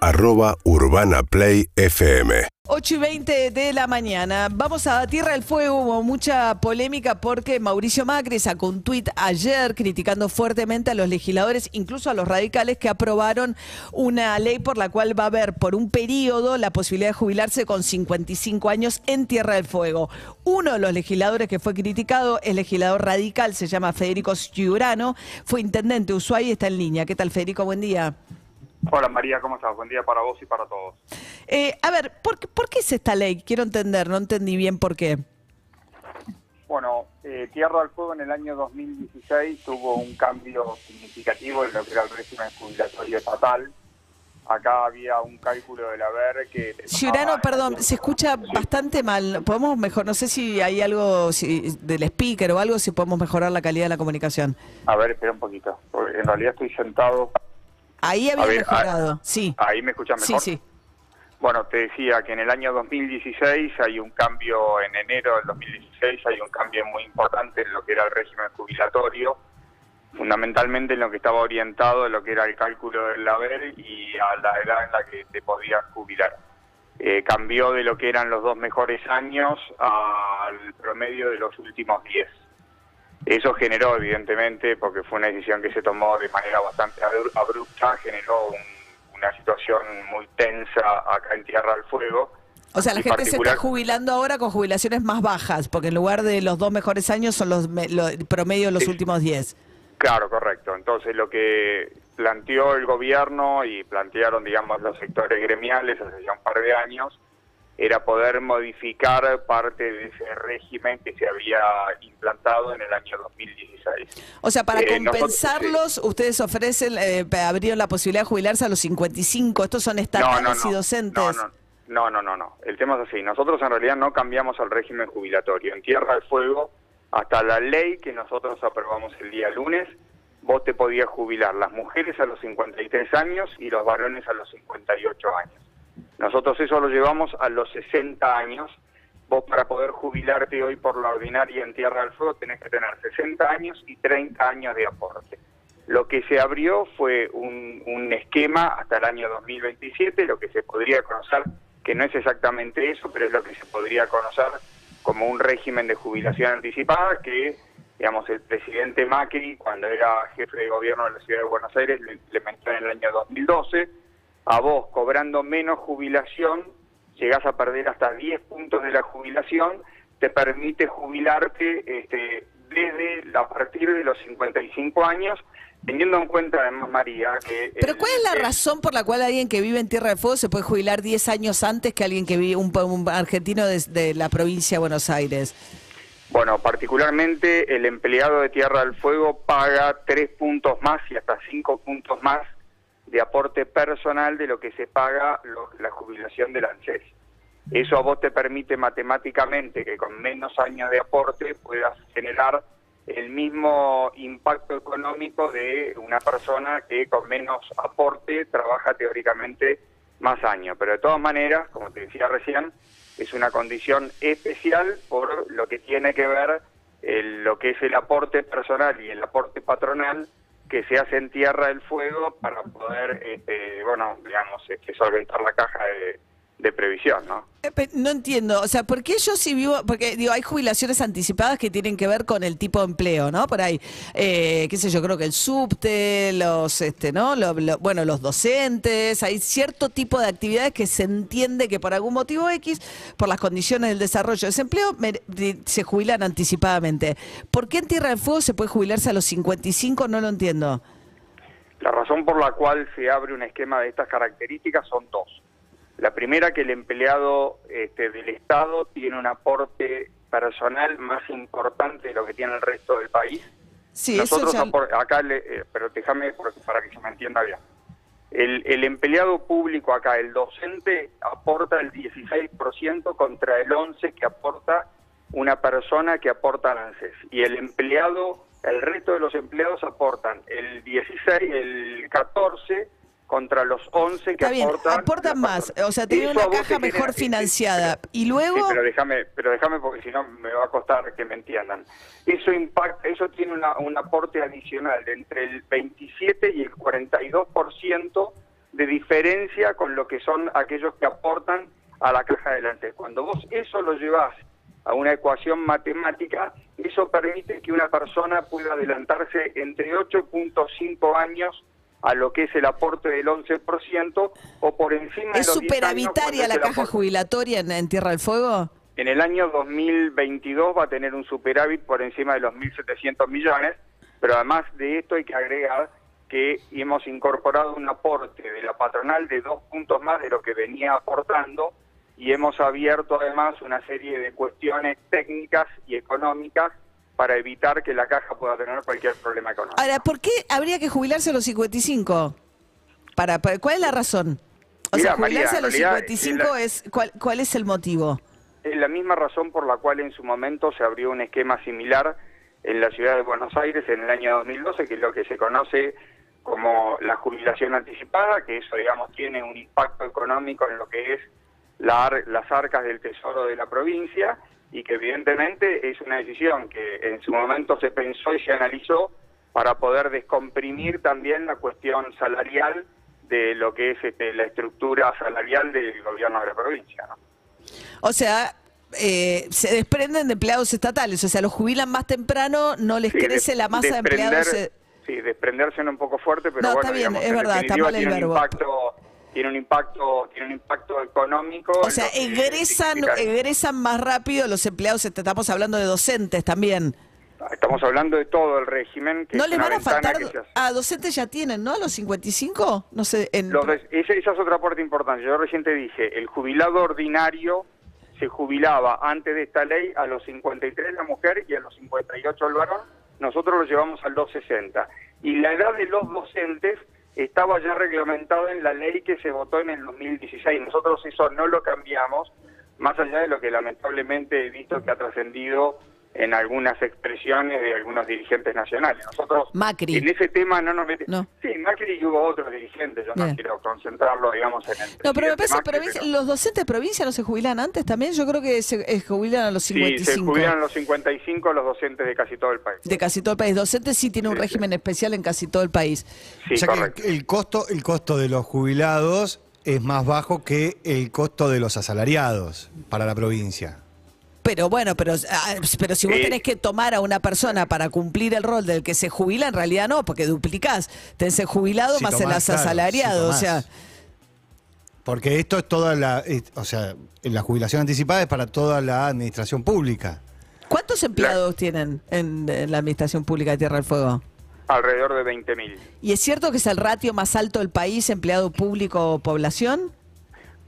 Arroba Urbana Play FM. 8 y 20 de la mañana. Vamos a Tierra del Fuego. Hubo mucha polémica porque Mauricio Macri sacó un tuit ayer criticando fuertemente a los legisladores, incluso a los radicales, que aprobaron una ley por la cual va a haber por un periodo la posibilidad de jubilarse con 55 años en Tierra del Fuego. Uno de los legisladores que fue criticado es legislador radical, se llama Federico Ciurano, fue intendente de y está en línea. ¿Qué tal, Federico? Buen día. Hola María, ¿cómo estás? Buen día para vos y para todos. Eh, a ver, ¿por, qué- ¿por qué es esta ley? Quiero entender, no entendí bien por qué. Bueno, eh, Tierra del Fuego en el año 2016 tuvo un cambio significativo en lo que era el régimen jubilatorio estatal. Acá había un cálculo del haber que... Ciurano, perdón, se escucha bastante mal. Podemos mejor, no sé si hay algo si- del speaker o algo, si podemos mejorar la calidad de la comunicación. A ver, espera un poquito, en realidad estoy sentado... Ahí había A ver, mejorado, sí. Ahí me escuchan Sí, mejor. sí. Bueno, te decía que en el año 2016 hay un cambio, en enero del 2016 hay un cambio muy importante en lo que era el régimen jubilatorio, fundamentalmente en lo que estaba orientado en lo que era el cálculo del haber y a la edad en la que te podías jubilar. Eh, cambió de lo que eran los dos mejores años al promedio de los últimos 10. Eso generó, evidentemente, porque fue una decisión que se tomó de manera bastante abru- abrupta, generó un- una situación muy tensa acá en Tierra del Fuego. O sea, la gente se está jubilando ahora con jubilaciones más bajas, porque en lugar de los dos mejores años son los, me- lo- el promedio de los Sí. últimos 10. Claro, correcto. Entonces lo que planteó el gobierno y plantearon, digamos, los sectores gremiales hace ya un par de años, era poder modificar parte de ese régimen que se había implantado en el año 2016. O sea, para Eh, nosotros- compensarlos, ustedes ofrecen, eh, abrieron la posibilidad de jubilarse a los 55. Estos son estatales y docentes. No, no, no, no, no, no. El tema es así. Nosotros en realidad no cambiamos el régimen jubilatorio. En Tierra del Fuego, hasta la ley que nosotros aprobamos el día lunes, vos te podías jubilar las mujeres a los 53 años y los varones a los 58 años. Nosotros eso lo llevamos a los 60 años. Vos para poder jubilarte hoy por la ordinaria en Tierra del Fuego tenés que tener 60 años y 30 años de aporte. Lo que se abrió fue un, esquema hasta el año 2027, lo que se podría conocer, que no es exactamente eso, pero es lo que se podría conocer como un régimen de jubilación anticipada que, digamos, el presidente Macri, cuando era jefe de gobierno de la ciudad de Buenos Aires, lo implementó en el año 2012. A vos, cobrando menos jubilación, llegás a perder hasta 10 puntos de la jubilación, te permite jubilarte este, desde a partir de los 55 años, teniendo en cuenta además, María, que... Pero el- ¿cuál es la el- razón por la cual alguien que vive en Tierra del Fuego se puede jubilar 10 años antes que alguien que vive, un, un argentino de, de la provincia de Buenos Aires? Bueno, particularmente el empleado de Tierra del Fuego paga tres puntos más y hasta cinco puntos más de aporte personal de lo que se paga lo- la jubilación del ANSES. Eso a vos te permite matemáticamente que con menos años de aporte puedas generar el mismo impacto económico de una persona que con menos aporte trabaja teóricamente más años. Pero de todas maneras, como te decía recién, es una condición especial por lo que tiene que ver el- lo que es el aporte personal y el aporte patronal que se hace en Tierra del Fuego para poder, este, bueno, digamos, este, solventar la caja de, de previsión, ¿no? Eh, No entiendo, o sea, ¿por qué yo si vivo, porque digo, hay jubilaciones anticipadas que tienen que ver con el tipo de empleo, ¿no? Por ahí, eh, qué sé yo, creo que el subte, los, este, ¿no? Lo- lo- bueno, los docentes, hay cierto tipo de actividades que se entiende que por algún motivo X, por las condiciones del desarrollo de ese empleo, se jubilan anticipadamente. ¿Por qué en Tierra del Fuego se puede jubilarse a los 55? No lo entiendo. La razón por la cual se abre un esquema de estas características son dos. La primera, que el empleado este, del Estado tiene un aporte personal más importante de lo que tiene el resto del país. Sí, Nosotros eso ya... acá, le- eh, pero déjame para que se me entienda bien. El, el empleado público acá, el docente, aporta el 16% contra el 11% que aporta una persona que aporta al ANSES. Y el empleado, el resto de los empleados aportan el 16, el 14 contra los 11 que bien, aportan. más, o sea, Eso una caja genera- mejor sí, financiada. pero- Y luego- Sí, pero déjame, pero déjame porque si no me va a costar que me entiendan. Eso impacta, eso tiene una, un aporte adicional de entre el 27 y el 42% de diferencia con lo que son aquellos que aportan a la caja delante. Cuando vos eso lo llevas a una ecuación matemática, eso permite que una persona pueda adelantarse entre 8.5 años a lo que es el aporte del 11% o por encima de ¿Es los 10 años superavitaria es la caja aporte. jubilatoria en, en Tierra del Fuego? En el año 2022 va a tener un superávit por encima de los 1.700 millones, pero además de esto hay que agregar que hemos incorporado un aporte de la patronal de dos puntos más de lo que venía aportando y hemos abierto además una serie de cuestiones técnicas y económicas para evitar que la caja pueda tener cualquier problema económico. Ahora, ¿por qué habría que jubilarse a los 55? Para, para- ¿Cuál es la razón? O sea, jubilarse María, a los realidad, 55 la- es ¿cuál, ¿cuál es el motivo? Es la misma razón por la cual en su momento se abrió un esquema similar en la ciudad de Buenos Aires en el año 2012, que es lo que se conoce como la jubilación anticipada, que eso, digamos, tiene un impacto económico en lo que es la las arcas del tesoro de la provincia y que evidentemente es una decisión que en su momento se pensó y se analizó para poder descomprimir también la cuestión salarial de lo que es este, la estructura salarial del gobierno de la provincia. ¿no? O sea, eh, se desprenden de empleados estatales, o sea, los jubilan más temprano, no les Sí, crece de- la masa de empleados. eh, Sí, desprenderse un poco fuerte, pero No, bueno, está bien, digamos, es en verdad, está definitiva mal el tiene verbo. Un impacto, tiene un impacto, tiene un impacto económico. o sea, egresan, egresan más rápido los empleados, est- estamos hablando de docentes también. Estamos hablando de todo el régimen. Que ¿No es les van a faltar? se. Ah, docentes ya tienen, ¿no? A los 55, no sé. En, Los esa, esa es otra parte importante. Yo recién te dije, el jubilado ordinario se jubilaba antes de esta ley a los 53 la mujer y a los 58 el varón. Nosotros lo llevamos al 260. Y la edad de los docentes estaba ya reglamentada en la ley que se votó en el 2016. Nosotros eso no lo cambiamos, más allá de lo que lamentablemente he visto que ha trascendido en algunas expresiones de algunos dirigentes nacionales. Nosotros Macri. en ese tema no nos metemos. No. Sí, Macri y hubo otros dirigentes, yo Bien. no quiero concentrarlo, digamos, en el No, pero me parece, Macri, provincia- pero- los docentes de provincia no se jubilan antes también. Yo creo que se eh, jubilan a los Sí, 55. se jubilan los 55 los docentes de casi todo el país. De casi todo el país. Docentes sí tiene un Sí, sí. régimen especial en casi todo el país. Sí, o sea correcto. que el, el costo, el costo de los jubilados es más bajo que el costo de los asalariados para la provincia. Pero bueno, pero, ah, pero si vos Sí. tenés que tomar a una persona para cumplir el rol del que se jubila, en realidad no, porque duplicás. Tenés el jubilado Si más el tomás, claro, asalariado. si o sea, Porque esto es toda la, es- o sea, la jubilación anticipada es para toda la administración pública. ¿cuántos empleados tienen en, en la Administración Pública de Tierra del Fuego? Alrededor de 20.000. ¿Y es cierto que es el ratio más alto del país, empleado público población?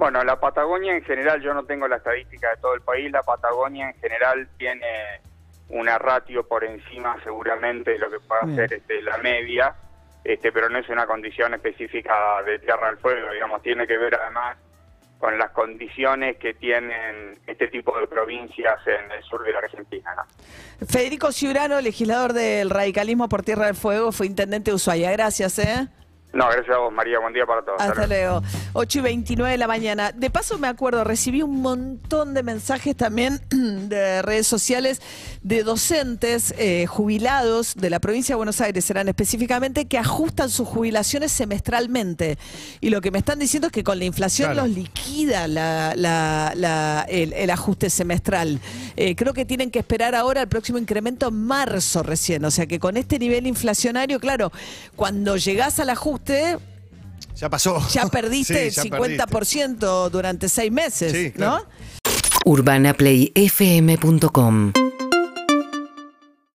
Bueno, la Patagonia en general, yo no tengo la estadística de todo el país, la Patagonia en general tiene una ratio por encima seguramente de lo que puede Bien. hacer este, la media, este, pero no es una condición específica de Tierra del Fuego, digamos, tiene que ver además con las condiciones que tienen este tipo de provincias en el sur de la Argentina. ¿no? Federico Ciurano, legislador del radicalismo por Tierra del Fuego, fue intendente de Ushuaia. Gracias, ¿eh? No, gracias a vos, María, buen día para todos. Hasta luego. 8 y 29 de la mañana. De paso me acuerdo, recibí un montón de mensajes también de redes sociales de docentes eh, jubilados de la provincia de Buenos Aires, serán específicamente, que ajustan sus jubilaciones semestralmente. Y lo que me están diciendo es que con la inflación Claro. los liquida la- la- la- el, el ajuste semestral. Eh, creo que tienen que esperar ahora el próximo incremento en marzo recién. O sea que con este nivel inflacionario, claro, cuando llegás al ajuste, Ya pasó. ya perdiste Sí, el ya 50% durante seis meses, Sí, ¿no? claro. urbanaplayfm.com